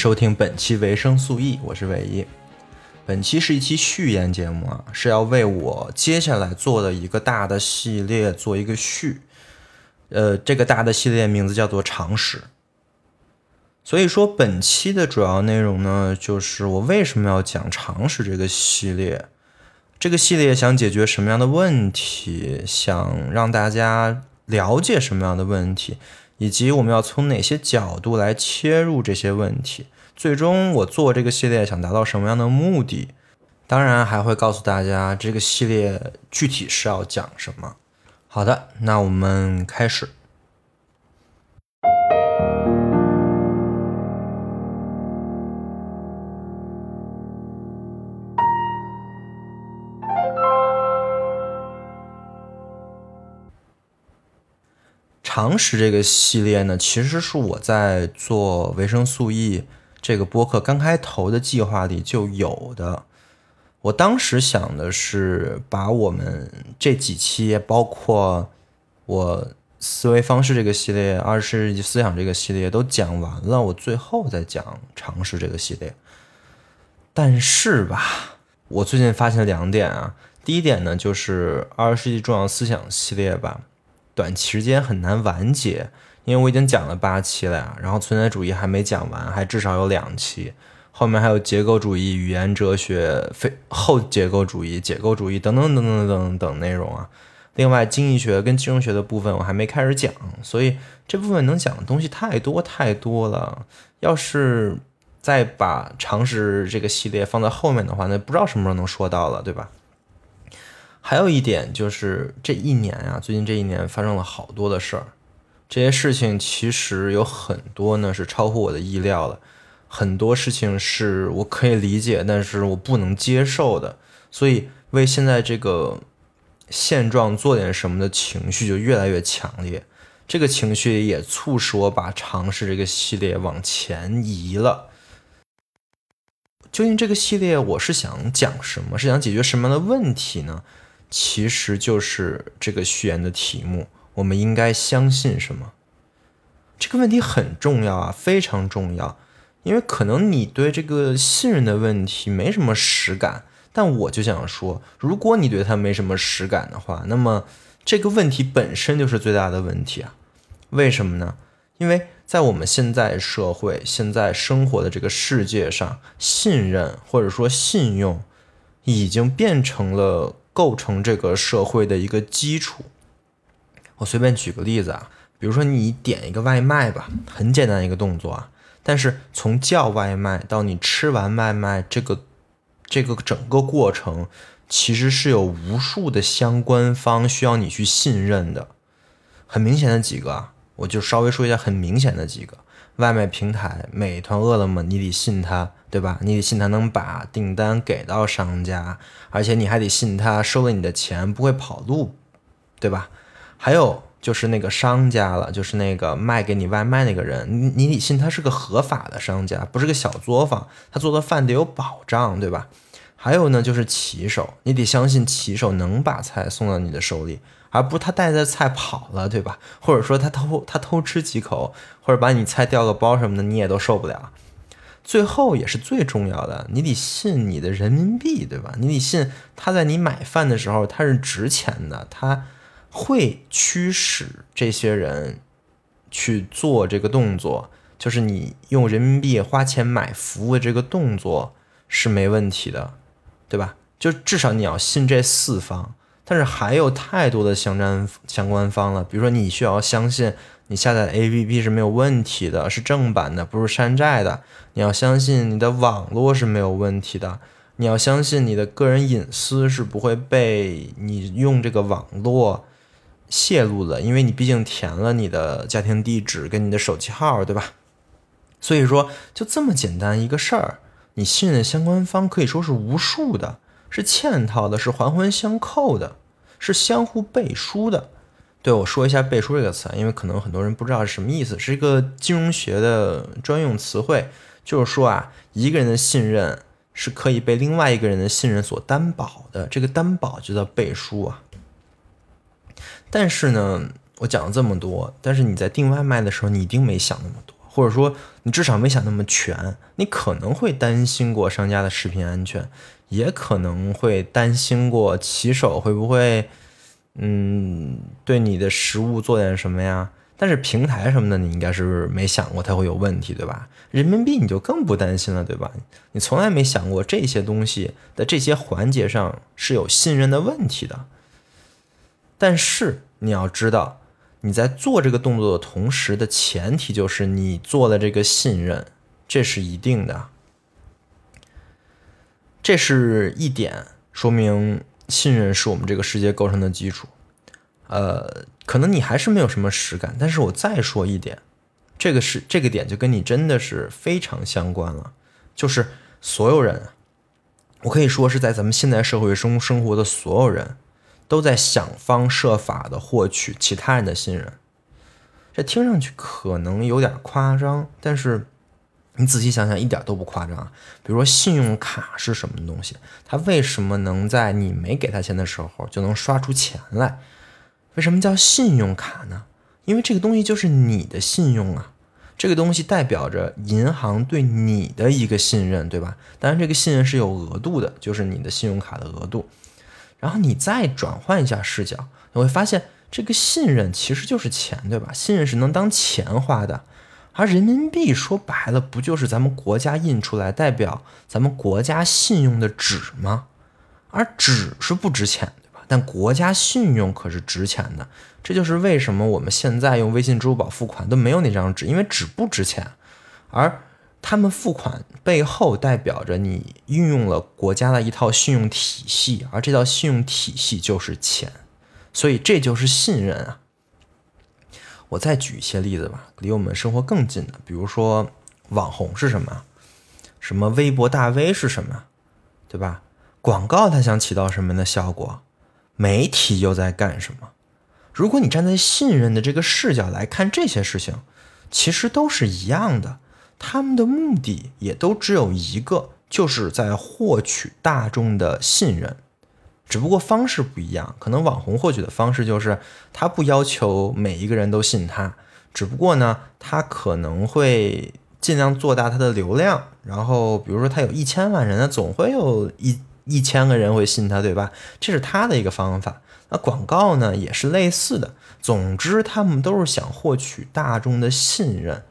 收听本期维生素 E，我是伟一。本期是一期序言节目啊，是要为我接下来做的一个大的系列做一个序。呃，这个大的系列名字叫做常识。所以说，本期的主要内容呢，就是我为什么要讲常识这个系列。这个系列想解决什么样的问题？想让大家了解什么样的问题？以及我们要从哪些角度来切入这些问题？最终我做这个系列想达到什么样的目的？当然还会告诉大家这个系列具体是要讲什么。好的，那我们开始。常识这个系列呢，其实是我在做维生素 E 这个播客刚开头的计划里就有的。我当时想的是把我们这几期，包括我思维方式这个系列、二十世纪思想这个系列都讲完了，我最后再讲常识这个系列。但是吧，我最近发现两点啊。第一点呢，就是二十世纪重要思想系列吧。短期时间很难完结，因为我已经讲了八期了呀，然后存在主义还没讲完，还至少有两期，后面还有结构主义、语言哲学、非后结构主义、解构主义等等等等等等内容啊。另外，经济学跟金融学的部分我还没开始讲，所以这部分能讲的东西太多太多了。要是再把常识这个系列放在后面的话，那不知道什么时候能说到了，对吧？还有一点就是这一年啊，最近这一年发生了好多的事儿，这些事情其实有很多呢是超乎我的意料的，很多事情是我可以理解，但是我不能接受的，所以为现在这个现状做点什么的情绪就越来越强烈，这个情绪也促使我把尝试这个系列往前移了。究竟这个系列我是想讲什么？是想解决什么样的问题呢？其实就是这个序言的题目，我们应该相信什么？这个问题很重要啊，非常重要。因为可能你对这个信任的问题没什么实感，但我就想说，如果你对它没什么实感的话，那么这个问题本身就是最大的问题啊。为什么呢？因为在我们现在社会、现在生活的这个世界上，信任或者说信用已经变成了。构成这个社会的一个基础。我随便举个例子啊，比如说你点一个外卖吧，很简单一个动作啊，但是从叫外卖到你吃完外卖，这个这个整个过程，其实是有无数的相关方需要你去信任的。很明显的几个啊，我就稍微说一下很明显的几个。外卖平台，美团、饿了么，你得信他，对吧？你得信他能把订单给到商家，而且你还得信他收了你的钱不会跑路，对吧？还有就是那个商家了，就是那个卖给你外卖那个人，你你得信他是个合法的商家，不是个小作坊，他做的饭得有保障，对吧？还有呢，就是骑手，你得相信骑手能把菜送到你的手里。而不是他带着菜跑了，对吧？或者说他偷他偷吃几口，或者把你菜掉个包什么的，你也都受不了。最后也是最重要的，你得信你的人民币，对吧？你得信他在你买饭的时候他是值钱的，他会驱使这些人去做这个动作，就是你用人民币花钱买服务这个动作是没问题的，对吧？就至少你要信这四方。但是还有太多的相关相关方了，比如说你需要相信你下载的 APP 是没有问题的，是正版的，不是山寨的。你要相信你的网络是没有问题的，你要相信你的个人隐私是不会被你用这个网络泄露的，因为你毕竟填了你的家庭地址跟你的手机号，对吧？所以说就这么简单一个事儿，你信任相关方可以说是无数的，是嵌套的，是环环相扣的。是相互背书的，对我说一下“背书”这个词，因为可能很多人不知道是什么意思，是一个金融学的专用词汇，就是说啊，一个人的信任是可以被另外一个人的信任所担保的，这个担保就叫背书啊。但是呢，我讲了这么多，但是你在订外卖的时候，你一定没想那么多。或者说你至少没想那么全。你可能会担心过商家的食品安全，也可能会担心过骑手会不会，嗯，对你的食物做点什么呀？但是平台什么的，你应该是没想过它会有问题，对吧？人民币你就更不担心了，对吧？你从来没想过这些东西的这些环节上是有信任的问题的。但是你要知道，你在做这个动作的同时的前提就是你做了这个信任，这是一定的。这是一点，说明信任是我们这个世界构成的基础。呃。可能你还是没有什么实感，但是我再说一点，这个是这个点就跟你真的是非常相关了，就是所有人，我可以说是在咱们现代社会中生活的所有人，都在想方设法的获取其他人的信任。这听上去可能有点夸张，但是你仔细想想，一点都不夸张。比如说信用卡是什么东西？它为什么能在你没给他钱的时候就能刷出钱来？为什么叫信用卡呢？因为这个东西就是你的信用啊，这个东西代表着银行对你的一个信任，对吧？当然，这个信任是有额度的，就是你的信用卡的额度。然后你再转换一下视角，你会发现这个信任其实就是钱，对吧？信任是能当钱花的，而人民币说白了不就是咱们国家印出来代表咱们国家信用的纸吗？而纸是不值钱。但国家信用可是值钱的，这就是为什么我们现在用微信、支付宝付款都没有那张纸，因为纸不值钱，而他们付款背后代表着你运用了国家的一套信用体系，而这套信用体系就是钱，所以这就是信任啊。我再举一些例子吧，离我们生活更近的，比如说网红是什么，什么微博大 V 是什么，对吧？广告它想起到什么样的效果？媒体又在干什么？如果你站在信任的这个视角来看这些事情，其实都是一样的，他们的目的也都只有一个，就是在获取大众的信任，只不过方式不一样。可能网红获取的方式就是他不要求每一个人都信他，只不过呢，他可能会尽量做大他的流量，然后比如说他有一千万人，那总会有一。一千个人会信他，对吧？这是他的一个方法。那广告呢，也是类似的。总之，他们都是想获取大众的信任。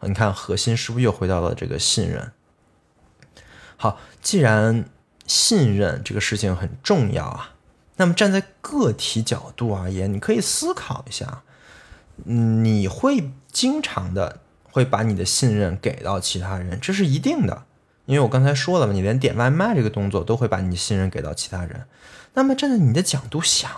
你看，核心是不是又回到了这个信任？好，既然信任这个事情很重要啊，那么站在个体角度而言，你可以思考一下，你会经常的会把你的信任给到其他人，这是一定的。因为我刚才说了嘛，你连点外卖这个动作都会把你的信任给到其他人。那么站在你的角度想，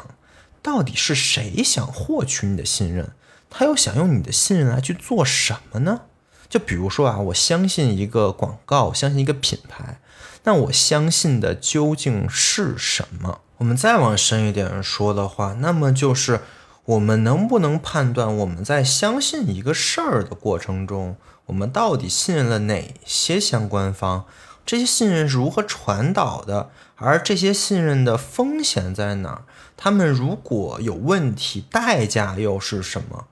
到底是谁想获取你的信任？他又想用你的信任来去做什么呢？就比如说啊，我相信一个广告，我相信一个品牌，那我相信的究竟是什么？我们再往深一点说的话，那么就是我们能不能判断我们在相信一个事儿的过程中？我们到底信任了哪些相关方？这些信任是如何传导的？而这些信任的风险在哪儿？他们如果有问题，代价又是什么？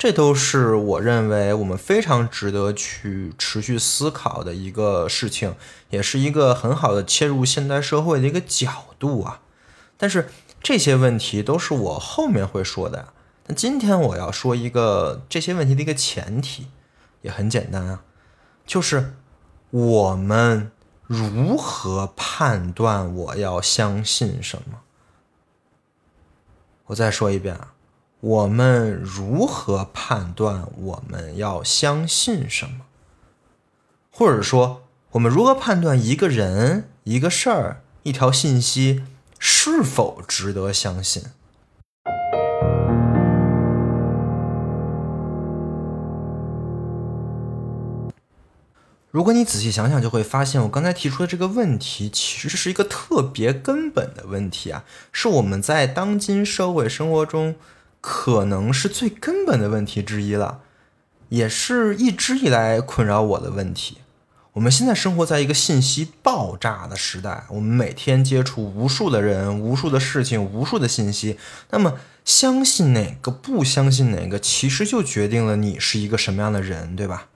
这都是我认为我们非常值得去持续思考的一个事情，也是一个很好的切入现代社会的一个角度啊。但是这些问题都是我后面会说的。那今天我要说一个这些问题的一个前提。也很简单啊，就是我们如何判断我要相信什么？我再说一遍啊，我们如何判断我们要相信什么？或者说，我们如何判断一个人、一个事儿、一条信息是否值得相信？如果你仔细想想，就会发现我刚才提出的这个问题，其实是一个特别根本的问题啊，是我们在当今社会生活中可能是最根本的问题之一了，也是一直以来困扰我的问题。我们现在生活在一个信息爆炸的时代，我们每天接触无数的人、无数的事情、无数的信息，那么相信哪个，不相信哪个，其实就决定了你是一个什么样的人，对吧？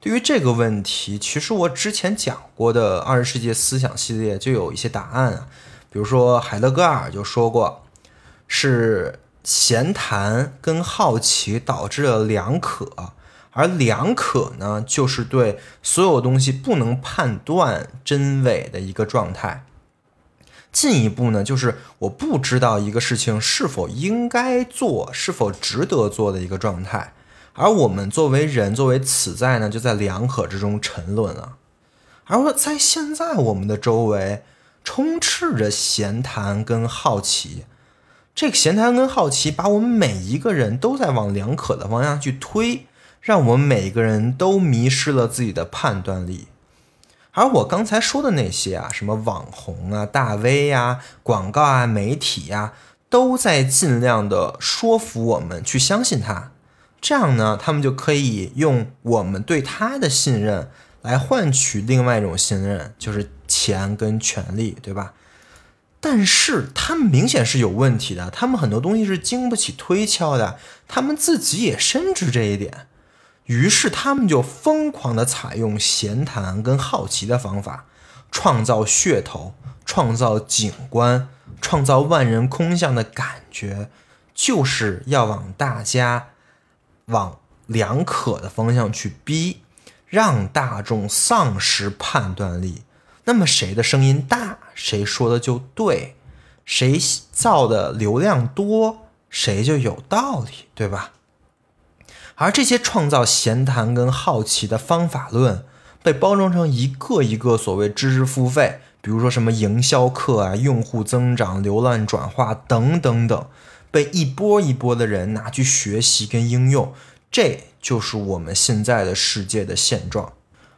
对于这个问题，其实我之前讲过的二十世纪思想系列就有一些答案啊，比如说海德格尔就说过，是闲谈跟好奇导致了两可，而两可呢，就是对所有东西不能判断真伪的一个状态。进一步呢，就是我不知道一个事情是否应该做，是否值得做的一个状态。而我们作为人，作为此在呢，就在两可之中沉沦了。而我在现在，我们的周围充斥着闲谈跟好奇。这个闲谈跟好奇，把我们每一个人都在往两可的方向去推，让我们每个人都迷失了自己的判断力。而我刚才说的那些啊，什么网红啊、大 V 呀、广告啊、媒体呀，都在尽量的说服我们去相信他。这样呢，他们就可以用我们对他的信任来换取另外一种信任，就是钱跟权利，对吧？但是他们明显是有问题的，他们很多东西是经不起推敲的，他们自己也深知这一点。于是他们就疯狂的采用闲谈跟好奇的方法，创造噱头，创造景观，创造万人空巷的感觉，就是要往大家往两可的方向去逼，让大众丧失判断力。那么谁的声音大，谁说的就对，谁造的流量多，谁就有道理，对吧？而这些创造闲谈跟好奇的方法论，被包装成一个一个所谓知识付费，比如说什么营销课啊、用户增长、流量转化等等等，被一波一波的人拿去学习跟应用，这就是我们现在的世界的现状。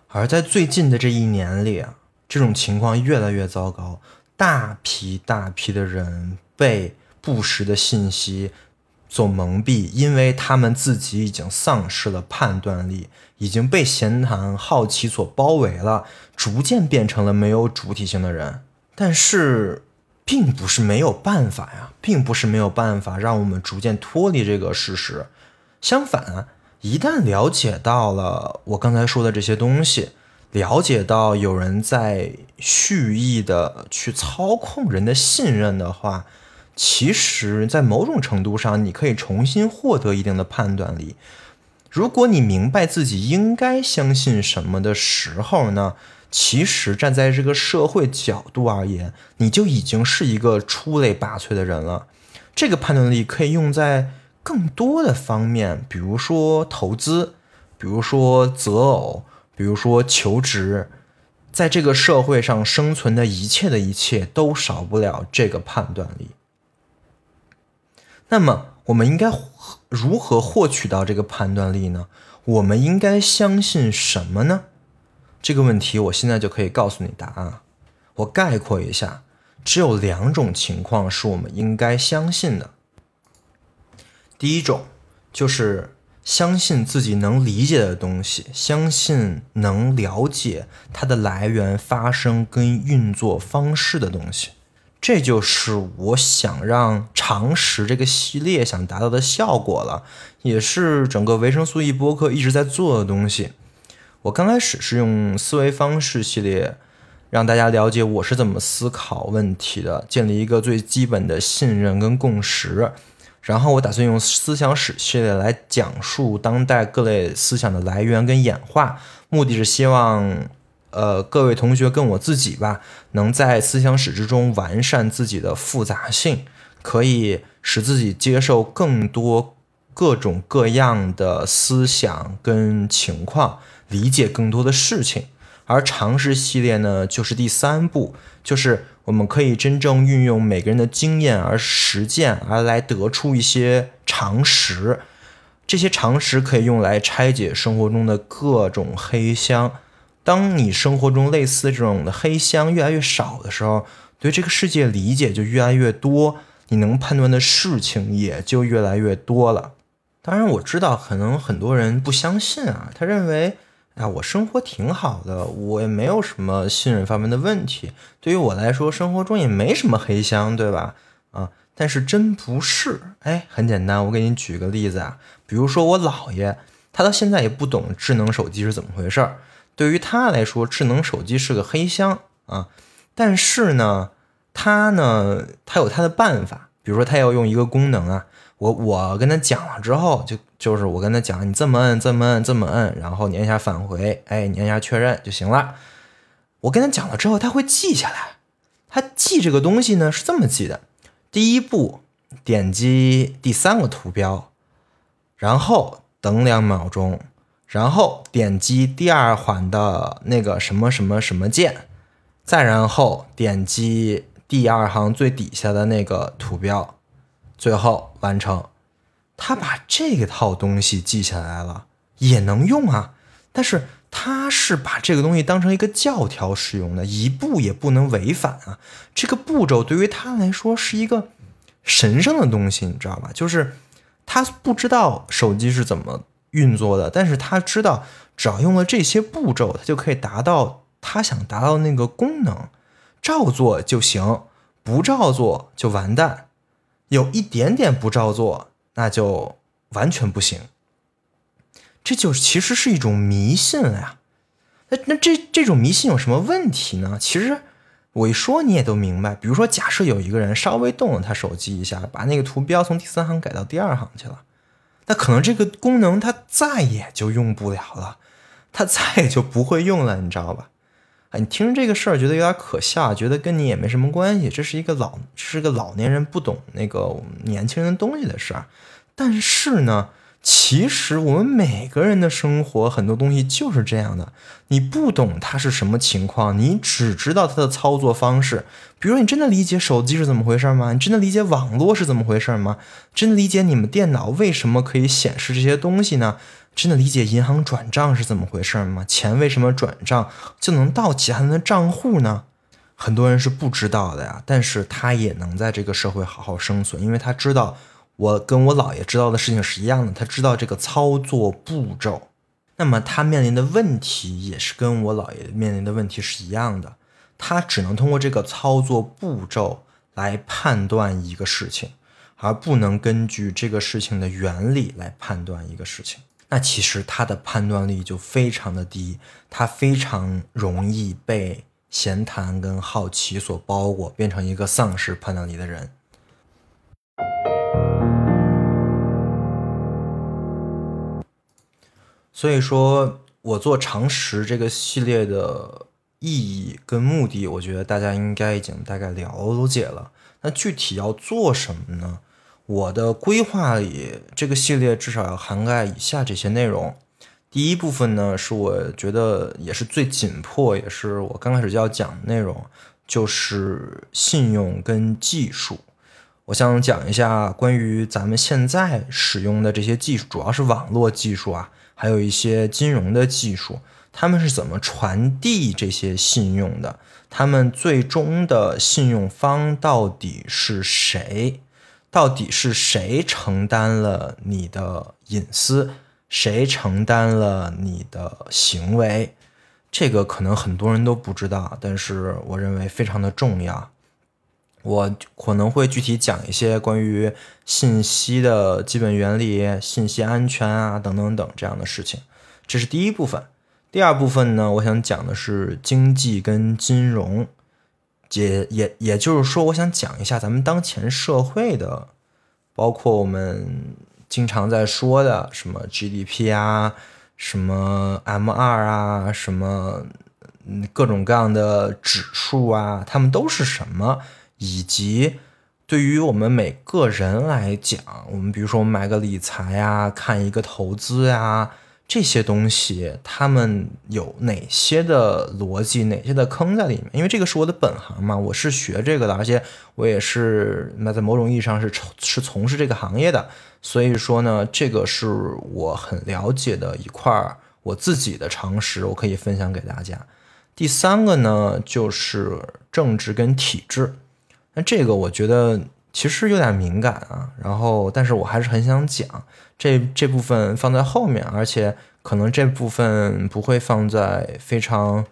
而在最近的这一年里啊，这种情况越来越糟糕，大批大批的人被不实的信息。所蒙蔽，因为他们自己已经丧失了判断力，已经被闲谈、好奇所包围了，逐渐变成了没有主体性的人。但是，并不是没有办法呀，并不是没有办法让我们逐渐脱离这个事实。相反，一旦了解到了我刚才说的这些东西，了解到有人在蓄意的去操控人的信任的话。其实，在某种程度上，你可以重新获得一定的判断力。如果你明白自己应该相信什么的时候呢，其实站在这个社会角度而言，你就已经是一个出类拔萃的人了。这个判断力可以用在更多的方面，比如说投资，比如说择偶，比如说求职，在这个社会上生存的一切的一切，都少不了这个判断力。那么，我们应该如何获取到这个判断力呢？我们应该相信什么呢？这个问题，我现在就可以告诉你答案。我概括一下，只有两种情况是我们应该相信的。第一种，就是相信自己能理解的东西，相信能了解它的来源、发生跟运作方式的东西。这就是我想让常识这个系列想达到的效果了，也是整个维生素 E 播客一直在做的东西。我刚开始是用思维方式系列让大家了解我是怎么思考问题的，建立一个最基本的信任跟共识。然后我打算用思想史系列来讲述当代各类思想的来源跟演化，目的是希望。呃，各位同学跟我自己吧，能在思想史之中完善自己的复杂性，可以使自己接受更多各种各样的思想跟情况，理解更多的事情。而常识系列呢，就是第三步，就是我们可以真正运用每个人的经验而实践，而来得出一些常识。这些常识可以用来拆解生活中的各种黑箱。当你生活中类似这种的黑箱越来越少的时候，对这个世界理解就越来越多，你能判断的事情也就越来越多了。当然，我知道可能很多人不相信啊，他认为，啊，我生活挺好的，我也没有什么信任方面的问题。对于我来说，生活中也没什么黑箱，对吧？啊，但是真不是。哎，很简单，我给你举个例子啊，比如说我姥爷。他到现在也不懂智能手机是怎么回事儿。对于他来说，智能手机是个黑箱啊。但是呢，他呢，他有他的办法。比如说，他要用一个功能啊，我我跟他讲了之后，就就是我跟他讲，你这么摁，这么摁，这么摁，然后你按下返回，哎，你按下确认就行了。我跟他讲了之后，他会记下来。他记这个东西呢是这么记的：第一步，点击第三个图标，然后等两秒钟，然后点击第二环的那个什么什么什么键，再然后点击。第二行最底下的那个图标，最后完成。他把这一套东西记下来了，也能用啊。但是他是把这个东西当成一个教条使用的，一步也不能违反啊。这个步骤对于他来说是一个神圣的东西，你知道吧？就是他不知道手机是怎么运作的，但是他知道只要用了这些步骤，他就可以达到他想达到那个功能。照做就行，不照做就完蛋。有一点点不照做，那就完全不行。这就其实是一种迷信了呀。那那这这种迷信有什么问题呢？其实我一说你也都明白。比如说，假设有一个人稍微动了他手机一下，把那个图标从第三行改到第二行去了，那可能这个功能他再也就用不了了，他再也就不会用了，你知道吧？你听着这个事儿觉得有点可笑，觉得跟你也没什么关系，这是一个老，是个老年人不懂那个年轻人东西的事儿。但是呢，其实我们每个人的生活很多东西就是这样的，你不懂它是什么情况，你只知道它的操作方式。比如，你真的理解手机是怎么回事吗？你真的理解网络是怎么回事吗？真的理解你们电脑为什么可以显示这些东西呢？真的理解银行转账是怎么回事吗？钱为什么转账就能到其他人的账户呢？很多人是不知道的呀。但是他也能在这个社会好好生存，因为他知道我跟我姥爷知道的事情是一样的。他知道这个操作步骤，那么他面临的问题也是跟我姥爷面临的问题是一样的。他只能通过这个操作步骤来判断一个事情，而不能根据这个事情的原理来判断一个事情。那其实他的判断力就非常的低，他非常容易被闲谈跟好奇所包裹，变成一个丧失判断力的人。所以说我做常识这个系列的意义跟目的，我觉得大家应该已经大概了解了。那具体要做什么呢？我的规划里，这个系列至少要涵盖以下这些内容。第一部分呢，是我觉得也是最紧迫，也是我刚开始就要讲的内容，就是信用跟技术。我想讲一下关于咱们现在使用的这些技术，主要是网络技术啊，还有一些金融的技术，他们是怎么传递这些信用的？他们最终的信用方到底是谁？到底是谁承担了你的隐私？谁承担了你的行为？这个可能很多人都不知道，但是我认为非常的重要。我可能会具体讲一些关于信息的基本原理、信息安全啊等等等这样的事情。这是第一部分。第二部分呢，我想讲的是经济跟金融。也也也就是说，我想讲一下咱们当前社会的，包括我们经常在说的什么 GDP 啊，什么 M 二啊，什么各种各样的指数啊，它们都是什么？以及对于我们每个人来讲，我们比如说我们买个理财呀，看一个投资呀。这些东西，他们有哪些的逻辑，哪些的坑在里面？因为这个是我的本行嘛，我是学这个的，而且我也是那在某种意义上是是从事这个行业的，所以说呢，这个是我很了解的一块我自己的常识，我可以分享给大家。第三个呢，就是政治跟体制，那这个我觉得。其实有点敏感啊，然后，但是我还是很想讲这这部分放在后面，而且可能这部分不会放在非常，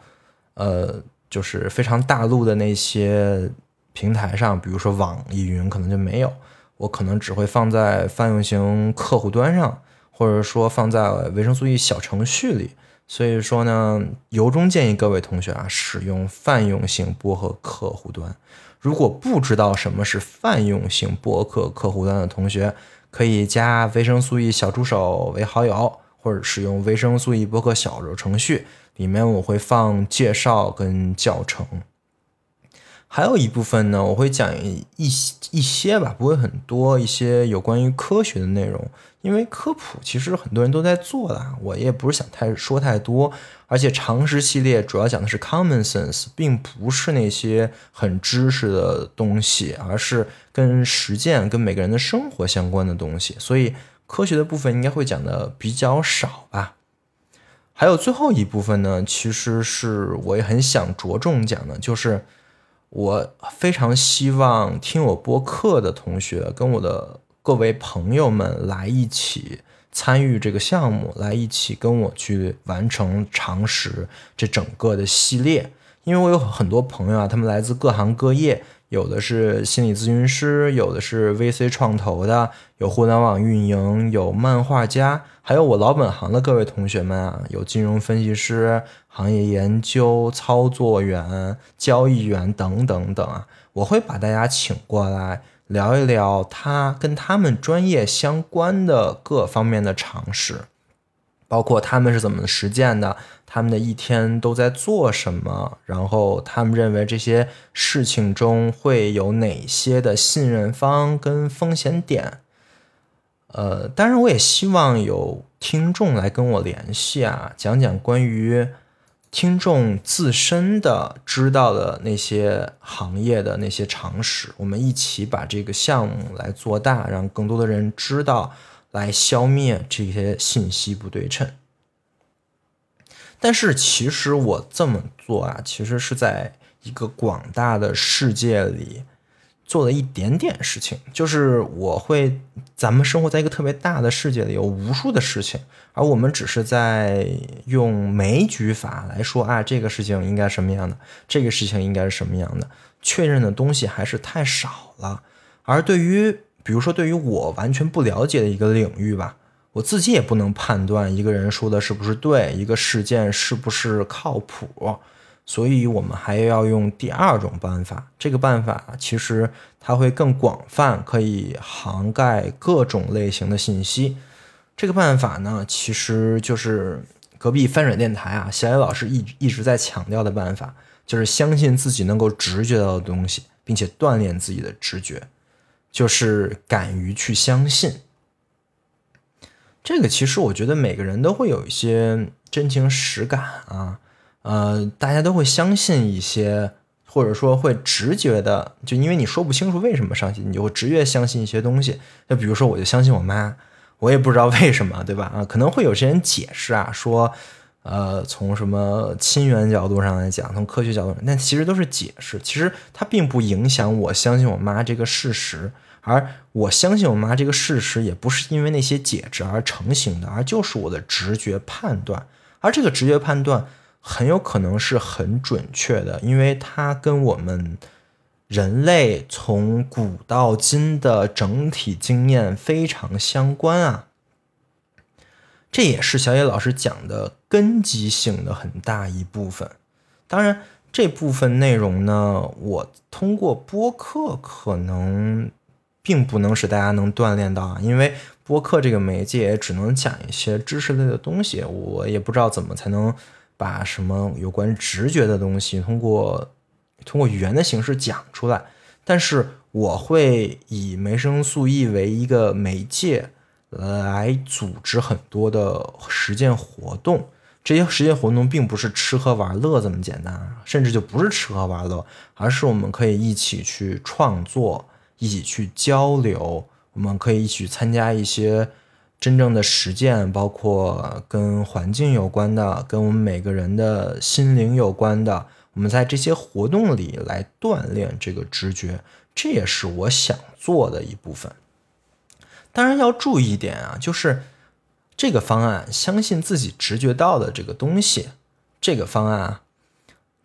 呃，就是非常大陆的那些平台上，比如说网易云可能就没有，我可能只会放在泛用型客户端上，或者说放在维生素 E 小程序里。所以说呢，由衷建议各位同学啊，使用泛用型播客客户端。如果不知道什么是泛用型博客客户端的同学，可以加维生素 E 小助手为好友，或者使用维生素 E 博客小程序，里面我会放介绍跟教程。还有一部分呢，我会讲一一些吧，不会很多，一些有关于科学的内容。因为科普其实很多人都在做的，我也不是想太说太多。而且常识系列主要讲的是 common sense，并不是那些很知识的东西，而是跟实践、跟每个人的生活相关的东西。所以科学的部分应该会讲的比较少吧。还有最后一部分呢，其实是我也很想着重讲的，就是。我非常希望听我播客的同学跟我的各位朋友们来一起参与这个项目，来一起跟我去完成常识这整个的系列。因为我有很多朋友啊，他们来自各行各业。有的是心理咨询师，有的是 VC 创投的，有互联网运营，有漫画家，还有我老本行的各位同学们啊，有金融分析师、行业研究、操作员、交易员等等等啊，我会把大家请过来聊一聊他跟他们专业相关的各方面的常识。包括他们是怎么实践的，他们的一天都在做什么，然后他们认为这些事情中会有哪些的信任方跟风险点。呃，当然我也希望有听众来跟我联系啊，讲讲关于听众自身的知道的那些行业的那些常识，我们一起把这个项目来做大，让更多的人知道。来消灭这些信息不对称，但是其实我这么做啊，其实是在一个广大的世界里做了一点点事情，就是我会，咱们生活在一个特别大的世界里，有无数的事情，而我们只是在用枚举法来说啊，这个事情应该什么样的，这个事情应该是什么样的，确认的东西还是太少了，而对于。比如说，对于我完全不了解的一个领域吧，我自己也不能判断一个人说的是不是对，一个事件是不是靠谱，所以我们还要用第二种办法。这个办法其实它会更广泛，可以涵盖各种类型的信息。这个办法呢，其实就是隔壁翻转电台啊，小野老师一一直在强调的办法，就是相信自己能够直觉到的东西，并且锻炼自己的直觉。就是敢于去相信，这个其实我觉得每个人都会有一些真情实感啊，呃，大家都会相信一些，或者说会直觉的，就因为你说不清楚为什么相信，你就会直觉相信一些东西。就比如说，我就相信我妈，我也不知道为什么，对吧？啊，可能会有些人解释啊，说。呃，从什么亲缘角度上来讲，从科学角度，那其实都是解释。其实它并不影响我相信我妈这个事实，而我相信我妈这个事实，也不是因为那些解释而成型的，而就是我的直觉判断。而这个直觉判断很有可能是很准确的，因为它跟我们人类从古到今的整体经验非常相关啊。这也是小野老师讲的根基性的很大一部分。当然，这部分内容呢，我通过播客可能并不能使大家能锻炼到啊，因为播客这个媒介只能讲一些知识类的东西，我也不知道怎么才能把什么有关直觉的东西通过通过语言的形式讲出来。但是我会以维生素 E 为一个媒介。来组织很多的实践活动，这些实践活动并不是吃喝玩乐这么简单，甚至就不是吃喝玩乐，而是我们可以一起去创作，一起去交流，我们可以一起参加一些真正的实践，包括跟环境有关的，跟我们每个人的心灵有关的，我们在这些活动里来锻炼这个直觉，这也是我想做的一部分。当然要注意一点啊，就是这个方案，相信自己直觉到的这个东西，这个方案啊，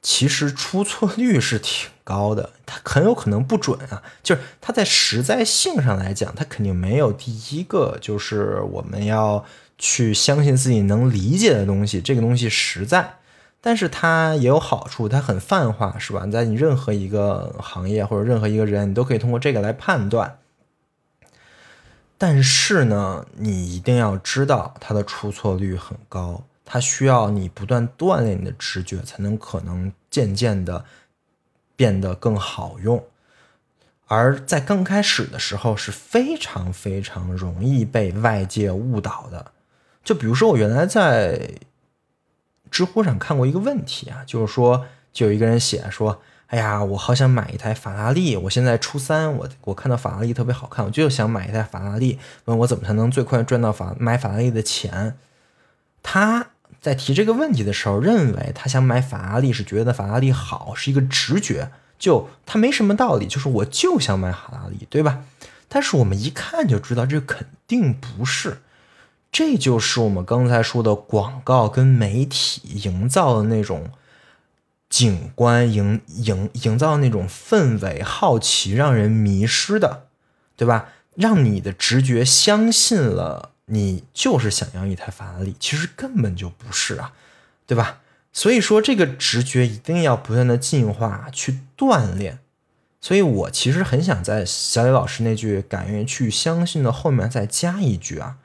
其实出错 率是挺高的，它很有可能不准啊。就是它在实在性上来讲，它肯定没有第一个，就是我们要去相信自己能理解的东西，这个东西实在。但是它也有好处，它很泛化，是吧？在你任何一个行业或者任何一个人，你都可以通过这个来判断。但是呢，你一定要知道它的出错率很高。它需要你不断锻炼你的直觉，才能可能渐渐的变得更好用。而在刚开始的时候，是非常非常容易被外界误导的。就比如说，我原来在知乎上看过一个问题啊，就是说，就有一个人写说：“哎呀，我好想买一台法拉利，我现在初三，我我看到法拉利特别好看，我就想买一台法拉利，问我怎么才能最快赚到法买法拉利的钱。”他。在提这个问题的时候，认为他想买法拉利是觉得法拉利好，是一个直觉，就他没什么道理，就是我就想买法拉利，对吧？但是我们一看就知道这肯定不是，这就是我们刚才说的广告跟媒体营造的那种景观，营营营造那种氛围，好奇让人迷失的，对吧？让你的直觉相信了。你就是想要一台法拉利，其实根本就不是啊，对吧？所以说这个直觉一定要不断的进化，去锻炼。所以我其实很想在小李老师那句“敢于去相信”的后面再加一句啊，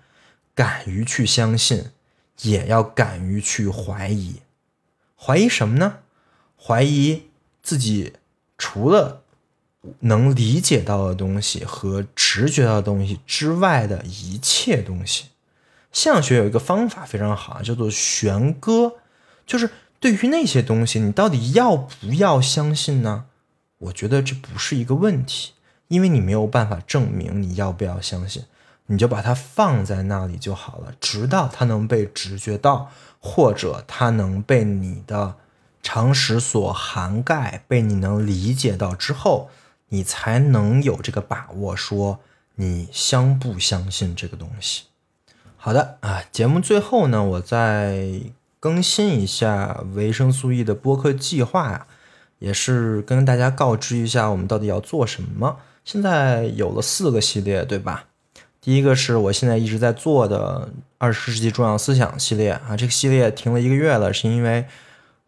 敢于去相信，也要敢于去怀疑。怀疑什么呢？怀疑自己除了。能理解到的东西和直觉到的东西之外的一切东西，相学有一个方法非常好，叫做悬搁，就是对于那些东西，你到底要不要相信呢？我觉得这不是一个问题，因为你没有办法证明你要不要相信，你就把它放在那里就好了，直到它能被直觉到，或者它能被你的常识所涵盖，被你能理解到之后。你才能有这个把握说你相不相信这个东西。好的啊，节目最后呢，我再更新一下维生素 E 的播客计划呀，也是跟大家告知一下我们到底要做什么。现在有了四个系列，对吧？第一个是我现在一直在做的二十世纪重要思想系列啊，这个系列停了一个月了，是因为。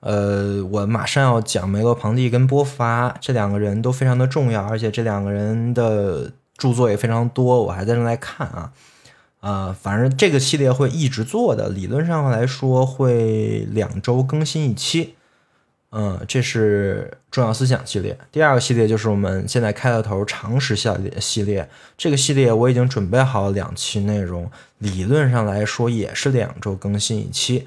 呃，我马上要讲梅洛庞蒂跟波伏娃这两个人都非常的重要，而且这两个人的著作也非常多，我还在正在看啊。啊，反正这个系列会一直做的，理论上来说会两周更新一期。嗯，这是重要思想系列。第二个系列就是我们现在开了头常识系列系列，这个系列我已经准备好两期内容，理论上来说也是两周更新一期。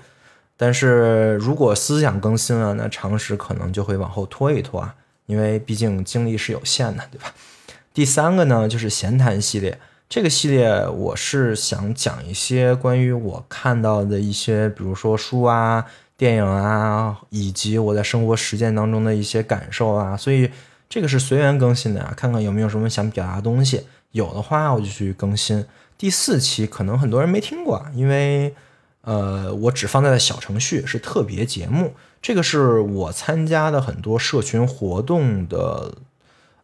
但是如果思想更新了，那常识可能就会往后拖一拖啊，因为毕竟精力是有限的，对吧？第三个呢，就是闲谈系列。这个系列我是想讲一些关于我看到的一些，比如说书啊、电影啊，以及我在生活实践当中的一些感受啊。所以这个是随缘更新的啊，看看有没有什么想表达的东西，有的话我就去更新。第四期可能很多人没听过，因为。呃，我只放在了小程序，是特别节目。这个是我参加的很多社群活动的，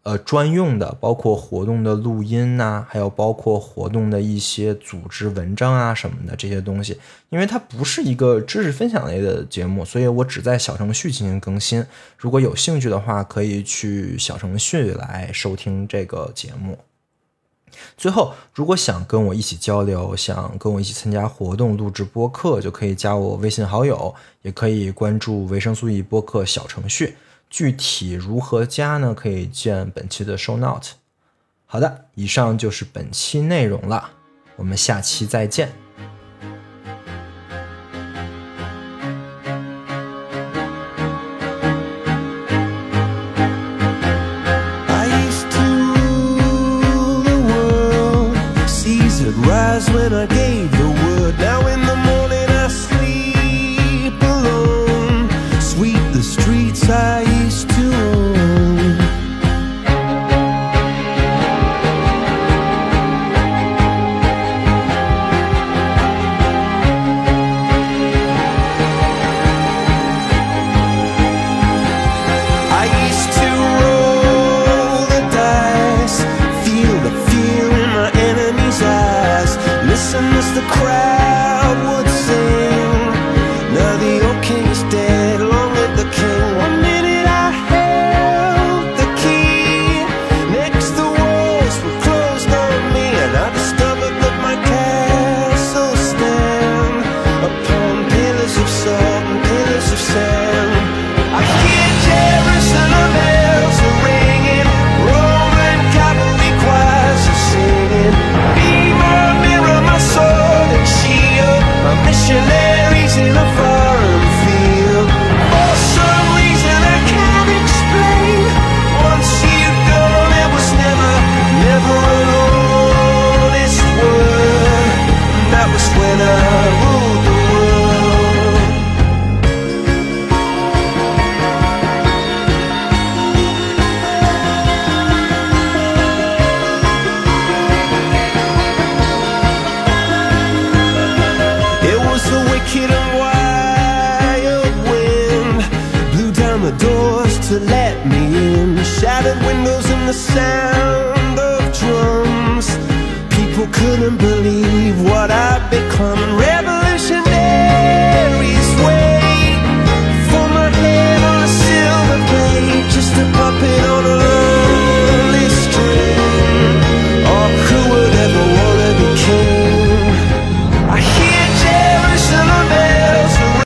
呃，专用的，包括活动的录音呐，还有包括活动的一些组织文章啊什么的这些东西。因为它不是一个知识分享类的节目，所以我只在小程序进行更新。如果有兴趣的话，可以去小程序来收听这个节目。最后，如果想跟我一起交流，想跟我一起参加活动、录制播客，就可以加我微信好友，也可以关注维生素 E 播客小程序。具体如何加呢？可以见本期的 show note。好的，以上就是本期内容了，我们下期再见。